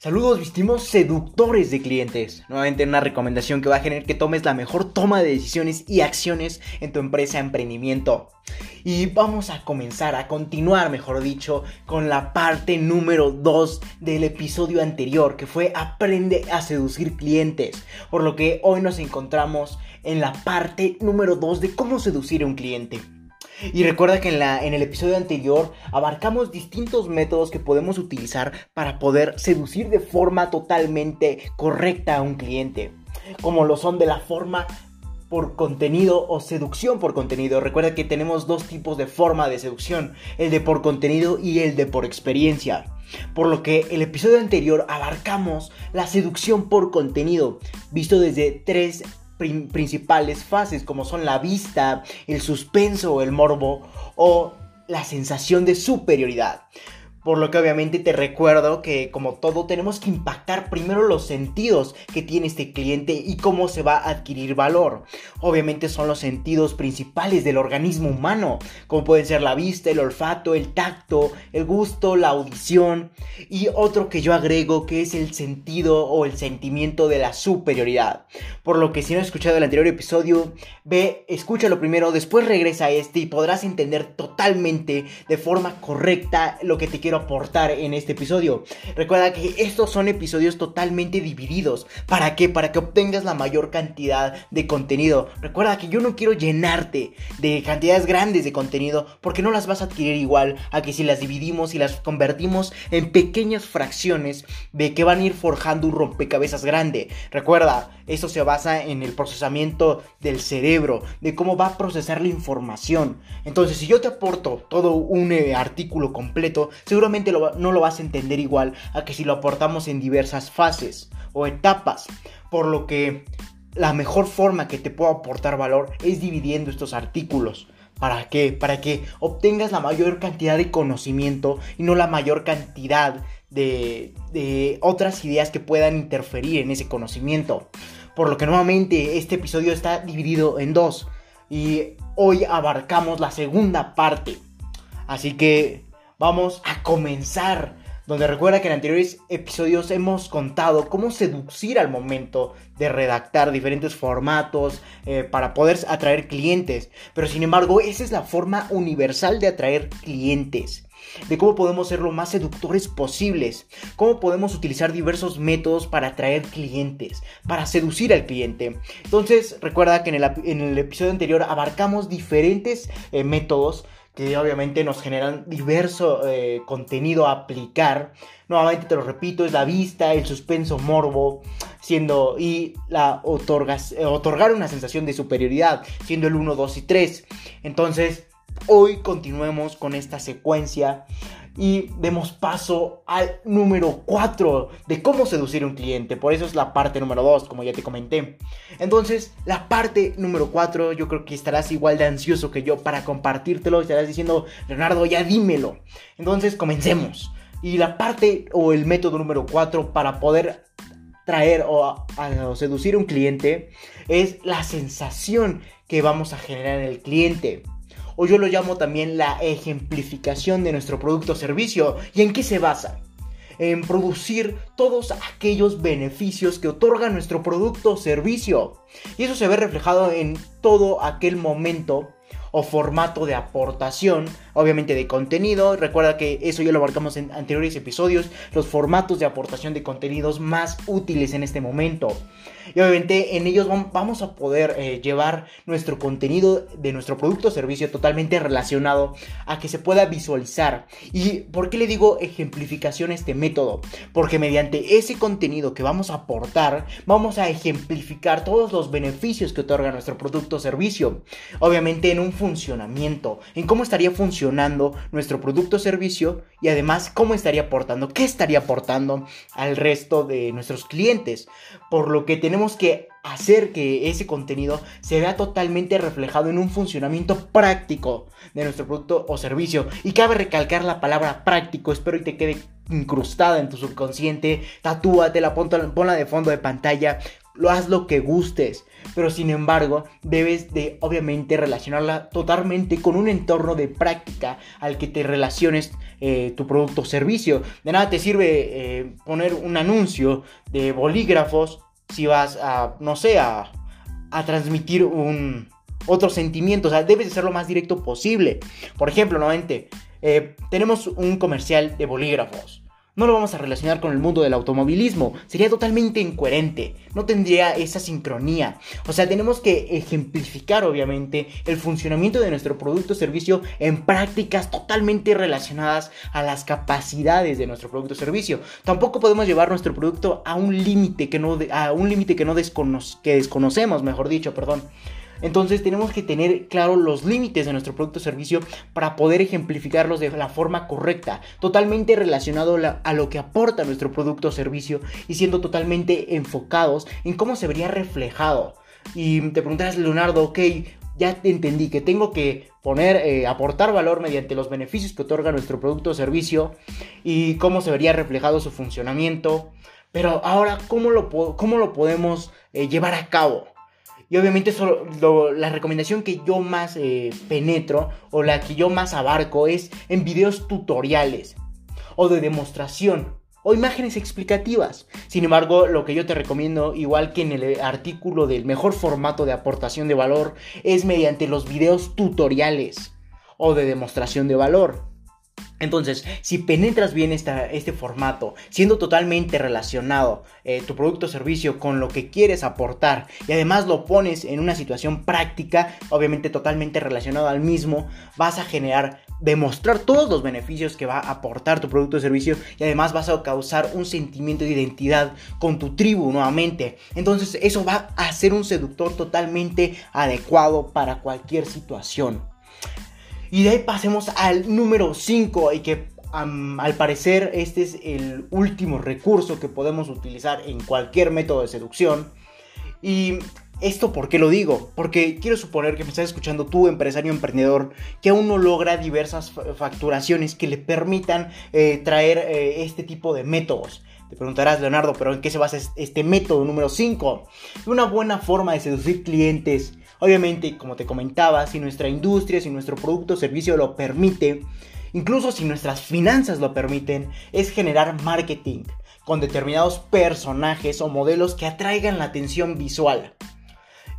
Saludos, vistimos seductores de clientes. Nuevamente una recomendación que va a generar que tomes la mejor toma de decisiones y acciones en tu empresa emprendimiento. Y vamos a comenzar, a continuar, mejor dicho, con la parte número 2 del episodio anterior, que fue Aprende a seducir clientes. Por lo que hoy nos encontramos en la parte número 2 de cómo seducir a un cliente. Y recuerda que en, la, en el episodio anterior abarcamos distintos métodos que podemos utilizar para poder seducir de forma totalmente correcta a un cliente. Como lo son de la forma por contenido o seducción por contenido. Recuerda que tenemos dos tipos de forma de seducción, el de por contenido y el de por experiencia. Por lo que el episodio anterior abarcamos la seducción por contenido, visto desde tres principales fases como son la vista, el suspenso el morbo o la sensación de superioridad. Por lo que obviamente te recuerdo que como todo tenemos que impactar primero los sentidos que tiene este cliente y cómo se va a adquirir valor. Obviamente son los sentidos principales del organismo humano, como pueden ser la vista, el olfato, el tacto, el gusto, la audición y otro que yo agrego que es el sentido o el sentimiento de la superioridad. Por lo que si no has escuchado el anterior episodio, ve, escúchalo primero, después regresa a este y podrás entender totalmente de forma correcta lo que te quiero aportar en este episodio. Recuerda que estos son episodios totalmente divididos. ¿Para qué? Para que obtengas la mayor cantidad de contenido. Recuerda que yo no quiero llenarte de cantidades grandes de contenido porque no las vas a adquirir igual a que si las dividimos y las convertimos en pequeñas fracciones de que van a ir forjando un rompecabezas grande. Recuerda, esto se basa en el procesamiento del cerebro, de cómo va a procesar la información. Entonces, si yo te aporto todo un eh, artículo completo, seguramente no lo vas a entender igual a que si lo aportamos en diversas fases o etapas. Por lo que la mejor forma que te puedo aportar valor es dividiendo estos artículos. ¿Para qué? Para que obtengas la mayor cantidad de conocimiento y no la mayor cantidad de, otras ideas que puedan interferir en ese conocimiento. Por lo que nuevamente este episodio está dividido en dos. Y hoy abarcamos la segunda parte. Así que vamos a comenzar. Donde recuerda que en anteriores episodios hemos contado cómo seducir al momento de redactar diferentes formatos eh, para poder atraer clientes. Pero sin embargo, esa es la forma universal de atraer clientes de cómo podemos ser lo más seductores posibles, cómo podemos utilizar diversos métodos para atraer clientes, para seducir al cliente. Entonces, recuerda que en el, episodio anterior abarcamos diferentes eh, métodos que obviamente nos generan diverso eh, contenido a aplicar. Nuevamente te lo repito, es la vista, el suspenso morbo, siendo y la eh, otorgar una sensación de superioridad, siendo el 1, 2 y 3. Entonces, hoy continuemos con esta secuencia y demos paso al número 4 de cómo seducir a un cliente. Por eso es la parte número 2, como ya te comenté. Entonces, la parte número 4, yo creo que estarás igual de ansioso que yo para compartírtelo. Estarás diciendo, Leonardo, ya dímelo. Entonces, comencemos. Y la parte o el método número 4 para poder traer o, seducir a un cliente es la sensación que vamos a generar en el cliente o yo lo llamo también la ejemplificación de nuestro producto o servicio. ¿Y en qué se basa? En producir todos aquellos beneficios que otorga nuestro producto o servicio. Y eso se ve reflejado en todo aquel momento o formato de aportación, obviamente de contenido. Recuerda que eso ya lo abarcamos en anteriores episodios, los formatos de aportación de contenidos más útiles en este momento. Y obviamente en ellos vamos a poder eh, llevar nuestro contenido de nuestro producto o servicio totalmente relacionado a que se pueda visualizar. ¿Y por qué le digo ejemplificación a este método? Porque mediante ese contenido que vamos a aportar, vamos a ejemplificar todos los beneficios que otorga nuestro producto o servicio. Obviamente en un funcionamiento, en cómo estaría funcionando nuestro producto o servicio y además cómo estaría aportando, qué estaría aportando al resto de nuestros clientes. Por lo que tenemos que hacer que ese contenido se vea totalmente reflejado en un funcionamiento práctico de nuestro producto o servicio. Y cabe recalcar la palabra práctico, espero y te quede incrustada en tu subconsciente, tatúatela, ponla de fondo de pantalla lo haz lo que gustes, pero sin embargo debes de obviamente relacionarla totalmente con un entorno de práctica al que te relaciones eh, tu producto o servicio. De nada te sirve eh, poner un anuncio de bolígrafos si vas a, no sé, a, transmitir un otro sentimiento, o sea, debes de ser lo más directo posible. Por ejemplo, nuevamente, eh, tenemos un comercial de bolígrafos no lo vamos a relacionar con el mundo del automovilismo. Sería totalmente incoherente. No tendría esa sincronía. O sea, tenemos que ejemplificar, obviamente, el funcionamiento de nuestro producto o servicio en prácticas totalmente relacionadas a las capacidades de nuestro producto o servicio. Tampoco podemos llevar nuestro producto a un límite que no, a un límite que no que desconocemos, mejor dicho, perdón. Entonces tenemos que tener claro los límites de nuestro producto o servicio para poder ejemplificarlos de la forma correcta, totalmente relacionado a lo que aporta nuestro producto o servicio y siendo totalmente enfocados en cómo se vería reflejado. Y te preguntas, Leonardo, ok, ya te entendí que tengo que poner, eh, aportar valor mediante los beneficios que otorga nuestro producto o servicio y cómo se vería reflejado su funcionamiento. Pero ahora, ¿cómo lo, cómo lo podemos eh, llevar a cabo? Y obviamente la recomendación que yo más eh, penetro o la que yo más abarco es en videos tutoriales o de demostración o imágenes explicativas. Sin embargo, lo que yo te recomiendo, igual que en el artículo del mejor formato de aportación de valor, es mediante los videos tutoriales o de demostración de valor. Entonces, si penetras bien este formato, siendo totalmente relacionado eh, tu producto o servicio con lo que quieres aportar y además lo pones en una situación práctica, obviamente totalmente relacionado al mismo, vas a generar, demostrar todos los beneficios que va a aportar tu producto o servicio y además vas a causar un sentimiento de identidad con tu tribu nuevamente. Entonces, eso va a ser un seductor totalmente adecuado para cualquier situación. Y de ahí pasemos al número 5 y que al parecer este es el último recurso que podemos utilizar en cualquier método de seducción. Y esto por qué lo digo? Porque quiero suponer que me estás escuchando tú, empresario emprendedor, que aún no logra diversas facturaciones que le permitan eh, traer eh, este tipo de métodos. Te preguntarás, Leonardo, pero ¿en qué se basa este método número 5? Una buena forma de seducir clientes Obviamente, como te comentaba, si nuestra industria, si nuestro producto o servicio lo permite, incluso si nuestras finanzas lo permiten, es generar marketing con determinados personajes o modelos que atraigan la atención visual.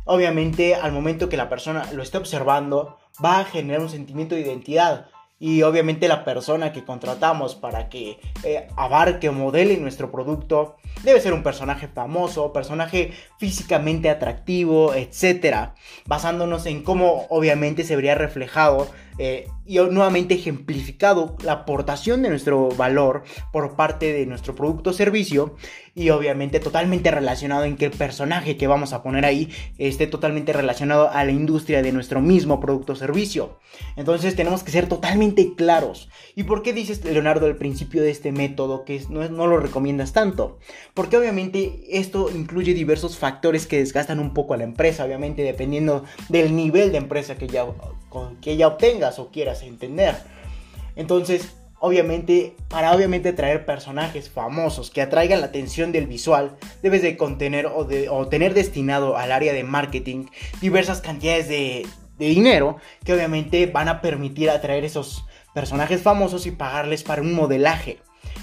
Obviamente, al momento que la persona lo esté observando, va a generar un sentimiento de identidad y obviamente la persona que contratamos para que eh, abarque o modele nuestro producto debe ser un personaje famoso, personaje físicamente atractivo, etc. Basándonos en cómo obviamente se vería reflejado eh, y nuevamente ejemplificado la aportación de nuestro valor por parte de nuestro producto o servicio y obviamente totalmente relacionado en que el personaje que vamos a poner ahí esté totalmente relacionado a la industria de nuestro mismo producto o servicio. Entonces tenemos que ser totalmente claros. ¿Y por qué dices Leonardo al principio de este método que no, no lo recomiendas tanto? Porque obviamente esto incluye diversos factores que desgastan un poco a la empresa, obviamente dependiendo del nivel de empresa que ya, que ya obtengas o quieras entender. Entonces, obviamente, para obviamente traer personajes famosos que atraigan la atención del visual, debes de contener o, de, tener destinado al área de marketing diversas cantidades de, de dinero que obviamente van a permitir atraer esos personajes famosos y pagarles para un modelaje.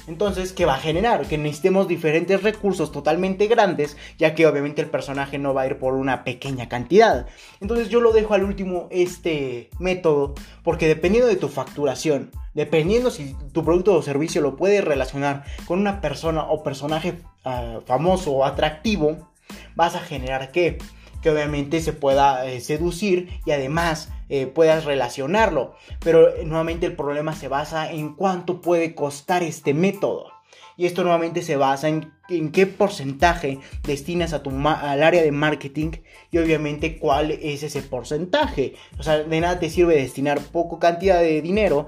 Entonces, ¿qué va a generar? Que necesitemos diferentes recursos totalmente grandes, ya que obviamente el personaje no va a ir por una pequeña cantidad. Entonces yo lo dejo al último este método, porque dependiendo de tu facturación, dependiendo si tu producto o servicio lo puedes relacionar con una persona o personaje ah, famoso o atractivo, vas a generar que que obviamente se pueda eh, seducir y además eh, puedas relacionarlo. Pero eh, nuevamente el problema se basa en cuánto puede costar este método. Y esto nuevamente se basa en, en qué porcentaje destinas a tu al área de marketing y obviamente cuál es ese porcentaje. O sea, de nada te sirve destinar poco cantidad de dinero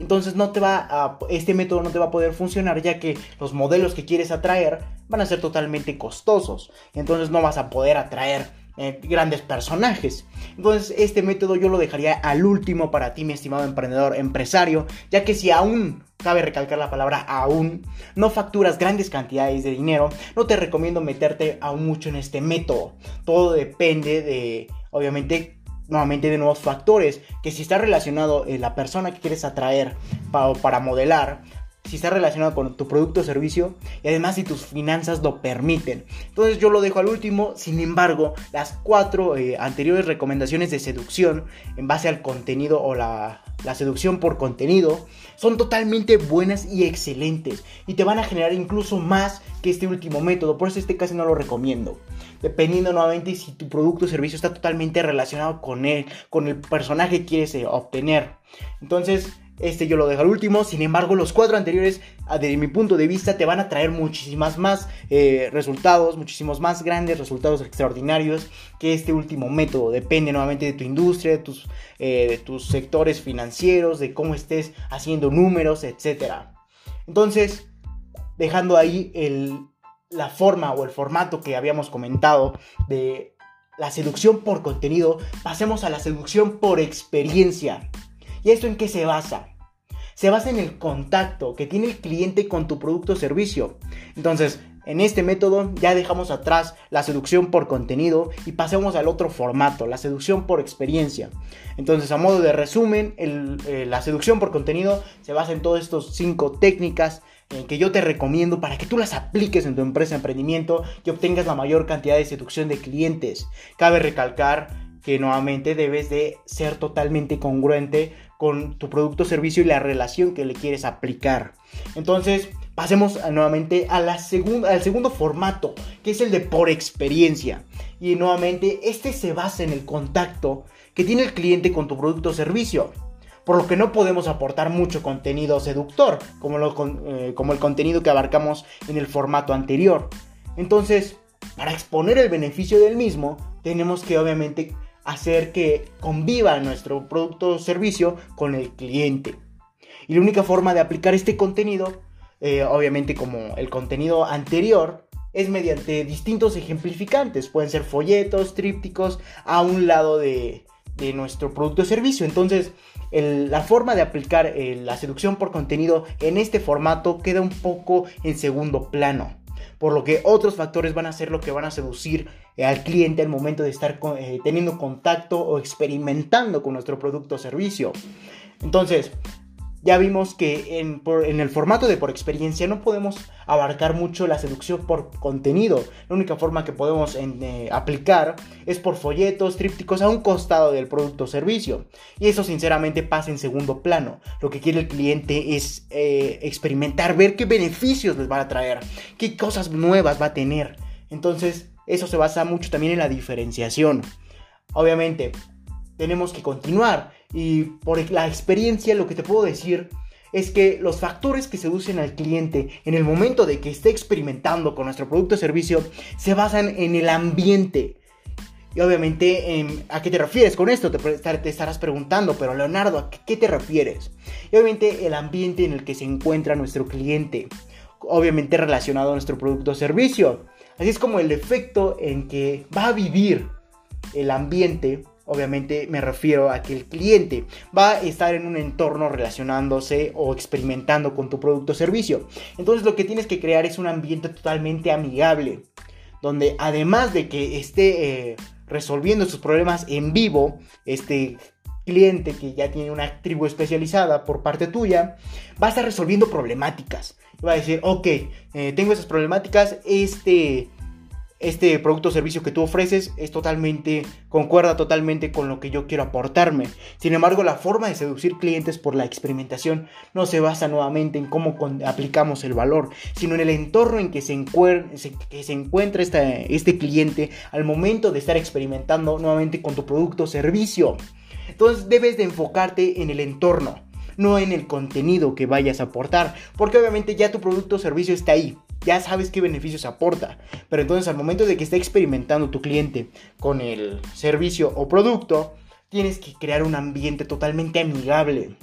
entonces no te va a, este método no te va a poder funcionar ya que los modelos que quieres atraer van a ser totalmente costosos. Entonces no vas a poder atraer eh, grandes personajes. Entonces este método yo lo dejaría al último para ti, mi estimado emprendedor, empresario, ya que si aún cabe recalcar la palabra aún, no facturas grandes cantidades de dinero, no te recomiendo meterte aún mucho en este método. Todo depende de, obviamente, nuevamente de nuevos factores, que si está relacionado en la persona que quieres atraer para modelar, si está relacionado con tu producto o servicio y además si tus finanzas lo permiten. Entonces yo lo dejo al último, sin embargo, las cuatro eh, anteriores recomendaciones de seducción en base al contenido o la, la seducción por contenido son totalmente buenas y excelentes y te van a generar incluso más que este último método, por eso este casi no lo recomiendo. Dependiendo nuevamente si tu producto o servicio está totalmente relacionado con él, con el personaje que quieres eh, obtener. Entonces, este yo lo dejo al último. Sin embargo, los cuatro anteriores, ah, desde mi punto de vista, te van a traer muchísimas más eh, resultados, muchísimos más grandes resultados extraordinarios que este último método. Depende nuevamente de tu industria, de tus, eh, sectores financieros, de cómo estés haciendo números, etc. Entonces, dejando ahí el, la forma o el formato que habíamos comentado de la seducción por contenido, pasemos a la seducción por experiencia. ¿Y esto en qué se basa? Se basa en el contacto que tiene el cliente con tu producto o servicio. Entonces, en este método ya dejamos atrás la seducción por contenido y pasemos al otro formato, la seducción por experiencia. Entonces, a modo de resumen, eh, la seducción por contenido se basa en todas estas cinco técnicas eh, que yo te recomiendo para que tú las apliques en tu empresa emprendimiento y obtengas la mayor cantidad de seducción de clientes. Cabe recalcar que nuevamente debes de ser totalmente congruente con tu producto o servicio y la relación que le quieres aplicar. Entonces, pasemos nuevamente a la segunda, al segundo formato, que es el de por experiencia. Y nuevamente, este se basa en el contacto que tiene el cliente con tu producto o servicio. Por lo que no podemos aportar mucho contenido seductor, como, eh, como el contenido que abarcamos en el formato anterior. Entonces, para exponer el beneficio del mismo, tenemos que obviamente hacer que conviva nuestro producto o servicio con el cliente. Y la única forma de aplicar este contenido, eh, obviamente como el contenido anterior, es mediante distintos ejemplificantes. Pueden ser folletos, trípticos, a un lado de, nuestro producto o servicio. Entonces, la forma de aplicar eh, la seducción por contenido en este formato queda un poco en segundo plano por lo que otros factores van a ser lo que van a seducir eh, al cliente al momento de estar eh, teniendo contacto o experimentando con nuestro producto o servicio. Entonces, ya vimos que en, el formato de por experiencia no podemos abarcar mucho la seducción por contenido. La única forma que podemos eh, aplicar es por folletos, trípticos a un costado del producto o servicio. Y eso sinceramente pasa en segundo plano. Lo que quiere el cliente es eh, experimentar, ver qué beneficios les va a traer, qué cosas nuevas va a tener. Entonces, eso se basa mucho también en la diferenciación. Obviamente, tenemos que continuar y por la experiencia lo que te puedo decir es que los factores que seducen al cliente en el momento de que esté experimentando con nuestro producto o servicio se basan en el ambiente. Y obviamente, ¿a qué te refieres con esto? Te, estarás preguntando, pero Leonardo, ¿a qué te refieres? Y obviamente el ambiente en el que se encuentra nuestro cliente, obviamente relacionado a nuestro producto o servicio. Así es como el efecto en que va a vivir el ambiente Obviamente me refiero a que el cliente va a estar en un entorno relacionándose o experimentando con tu producto o servicio. Entonces lo que tienes que crear es un ambiente totalmente amigable, donde además de que esté eh, resolviendo sus problemas en vivo, este cliente que ya tiene una tribu especializada por parte tuya, va a estar resolviendo problemáticas. Va a decir, ok, eh, tengo esas problemáticas, este este producto o servicio que tú ofreces es totalmente, concuerda totalmente con lo que yo quiero aportarme. Sin embargo, la forma de seducir clientes por la experimentación no se basa nuevamente en cómo aplicamos el valor, sino en el entorno en que se, encuentra este cliente al momento de estar experimentando nuevamente con tu producto o servicio. Entonces debes de enfocarte en el entorno, no en el contenido que vayas a aportar, porque obviamente ya tu producto o servicio está ahí ya sabes qué beneficios aporta. Pero entonces al momento de que esté experimentando tu cliente con el servicio o producto, tienes que crear un ambiente totalmente amigable.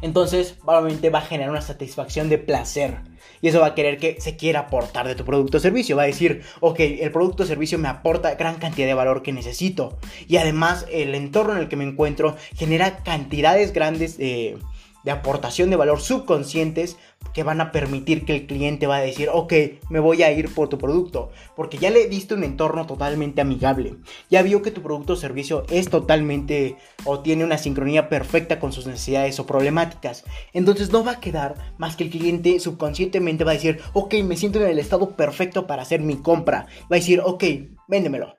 Entonces, probablemente va a generar una satisfacción de placer. Y eso va a querer que se quiera aportar de tu producto o servicio. Va a decir, ok, el producto o servicio me aporta gran cantidad de valor que necesito. Y además, el entorno en el que me encuentro genera cantidades grandes de de aportación de valor subconscientes que van a permitir que el cliente va a decir, ok, me voy a ir por tu producto, porque ya le diste un entorno totalmente amigable, ya vio que tu producto o servicio es totalmente o tiene una sincronía perfecta con sus necesidades o problemáticas, entonces no va a quedar más que el cliente subconscientemente va a decir, ok, me siento en el estado perfecto para hacer mi compra, va a decir, ok, véndemelo,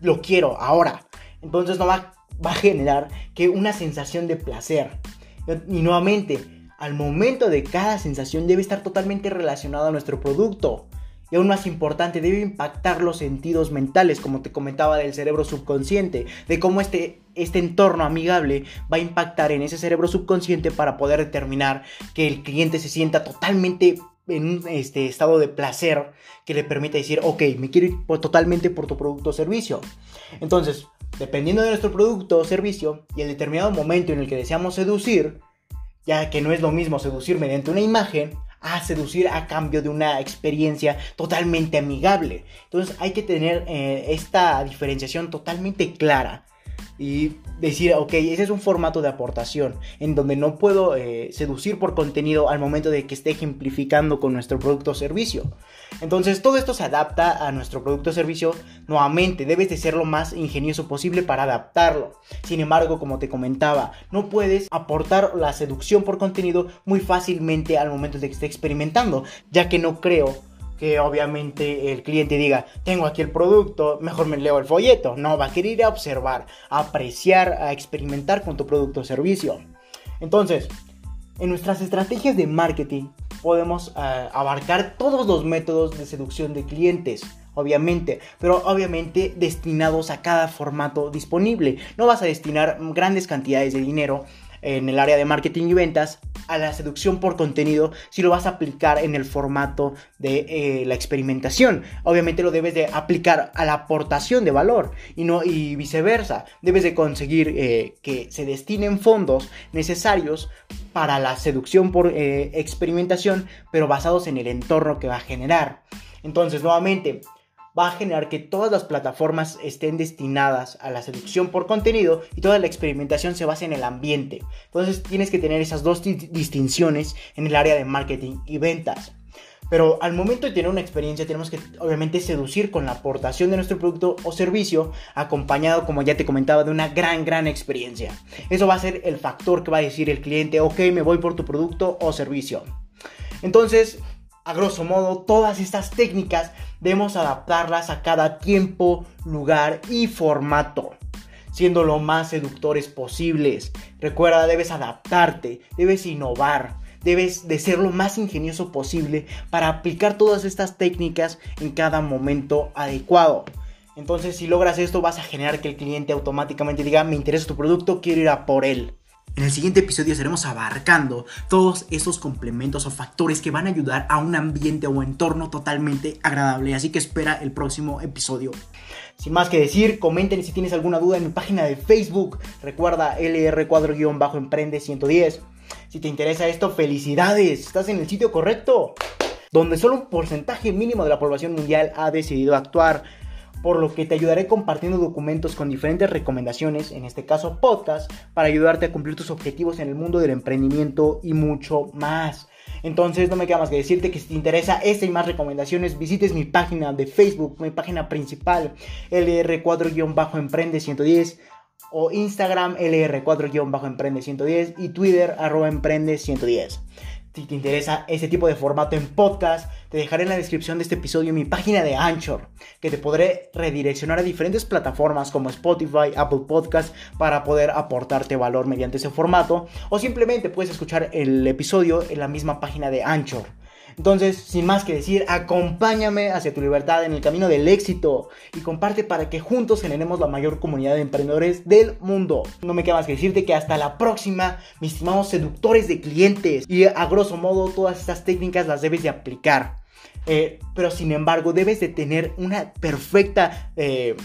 lo quiero ahora, entonces no va, va a generar que una sensación de placer, y nuevamente, al momento de cada sensación debe estar totalmente relacionado a nuestro producto. Y aún más importante, debe impactar los sentidos mentales, como te comentaba del cerebro subconsciente, de cómo este, este entorno amigable va a impactar en ese cerebro subconsciente para poder determinar que el cliente se sienta totalmente en un este, estado de placer que le permita decir, ok, me quiero ir totalmente por tu producto o servicio. Entonces, dependiendo de nuestro producto o servicio y el determinado momento en el que deseamos seducir, ya que no es lo mismo seducir mediante una imagen a seducir a cambio de una experiencia totalmente amigable. Entonces hay que tener eh, esta diferenciación totalmente clara y decir, ok, ese es un formato de aportación en donde no puedo eh, seducir por contenido al momento de que esté ejemplificando con nuestro producto o servicio. Entonces todo esto se adapta a nuestro producto o servicio. Nuevamente, debes de ser lo más ingenioso posible para adaptarlo. Sin embargo, como te comentaba, no puedes aportar la seducción por contenido muy fácilmente al momento de que esté experimentando, ya que no creo que obviamente el cliente diga, tengo aquí el producto, mejor me leo el folleto. No, va a querer ir a observar, a apreciar, a experimentar con tu producto o servicio. Entonces, en nuestras estrategias de marketing podemos eh, abarcar todos los métodos de seducción de clientes obviamente, pero obviamente destinados a cada formato disponible. No vas a destinar grandes cantidades de dinero en el área de marketing y ventas a la seducción por contenido si lo vas a aplicar en el formato de eh, la experimentación. Obviamente lo debes de aplicar a la aportación de valor y, no, y viceversa. Debes de conseguir eh, que se destinen fondos necesarios para la seducción por eh, experimentación, pero basados en el entorno que va a generar. Entonces, nuevamente, va a generar que todas las plataformas estén destinadas a la seducción por contenido y toda la experimentación se base en el ambiente. Entonces tienes que tener esas dos distinciones en el área de marketing y ventas. Pero al momento de tener una experiencia tenemos que obviamente seducir con la aportación de nuestro producto o servicio acompañado, como ya te comentaba, de una gran, gran experiencia. Eso va a ser el factor que va a decir el cliente, ok, me voy por tu producto o servicio. Entonces, a grosso modo, todas estas técnicas debemos adaptarlas a cada tiempo, lugar y formato, siendo lo más seductores posibles. Recuerda, debes adaptarte, debes innovar, debes de ser lo más ingenioso posible para aplicar todas estas técnicas en cada momento adecuado. Entonces, si logras esto, vas a generar que el cliente automáticamente diga, me interesa tu producto, quiero ir a por él. En el siguiente episodio estaremos abarcando todos esos complementos o factores que van a ayudar a un ambiente o entorno totalmente agradable. Así que espera el próximo episodio. Sin más que decir, comenten si tienes alguna duda en mi página de Facebook. Recuerda LR cuadro-bajo emprende 110. Si te interesa esto, felicidades, estás en el sitio correcto. Donde solo un porcentaje mínimo de la población mundial ha decidido actuar por lo que te ayudaré compartiendo documentos con diferentes recomendaciones, en este caso podcast, para ayudarte a cumplir tus objetivos en el mundo del emprendimiento y mucho más. Entonces no me queda más que decirte que si te interesa esta y más recomendaciones, visites mi página de Facebook, mi página principal, LR4-Emprende 110 o Instagram LR4-Emprende 110 y Twitter arroba Emprende 110. Si te interesa ese tipo de formato en podcast, te dejaré en la descripción de este episodio mi página de Anchor, que te podré redireccionar a diferentes plataformas como Spotify, Apple Podcast, para poder aportarte valor mediante ese formato, o simplemente puedes escuchar el episodio en la misma página de Anchor. Entonces, sin más que decir, acompáñame hacia tu libertad en el camino del éxito y comparte para que juntos generemos la mayor comunidad de emprendedores del mundo. No me queda más que decirte que hasta la próxima, mis estimados seductores de clientes. Y a grosso modo, todas estas técnicas las debes de aplicar. Eh, pero sin embargo, debes de tener una perfecta... Eh,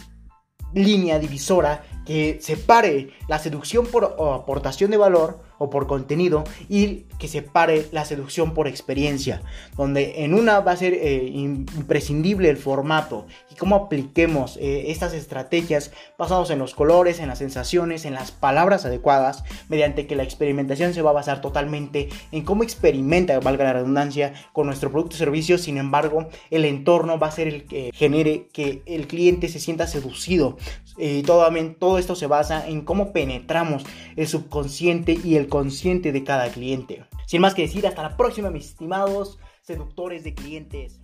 línea divisora que separe la seducción por aportación de valor o por contenido y que separe la seducción por experiencia, donde en una va a ser eh, imprescindible el formato y cómo apliquemos eh, estas estrategias basados en los colores, en las sensaciones, en las palabras adecuadas, mediante que la experimentación se va a basar totalmente en cómo experimenta, valga la redundancia, con nuestro producto o servicio, sin embargo, el entorno va a ser el que genere que el cliente se sienta seducido. Y todo, todo esto se basa en cómo penetramos el subconsciente y el consciente de cada cliente. Sin más que decir, hasta la próxima, mis estimados seductores de clientes.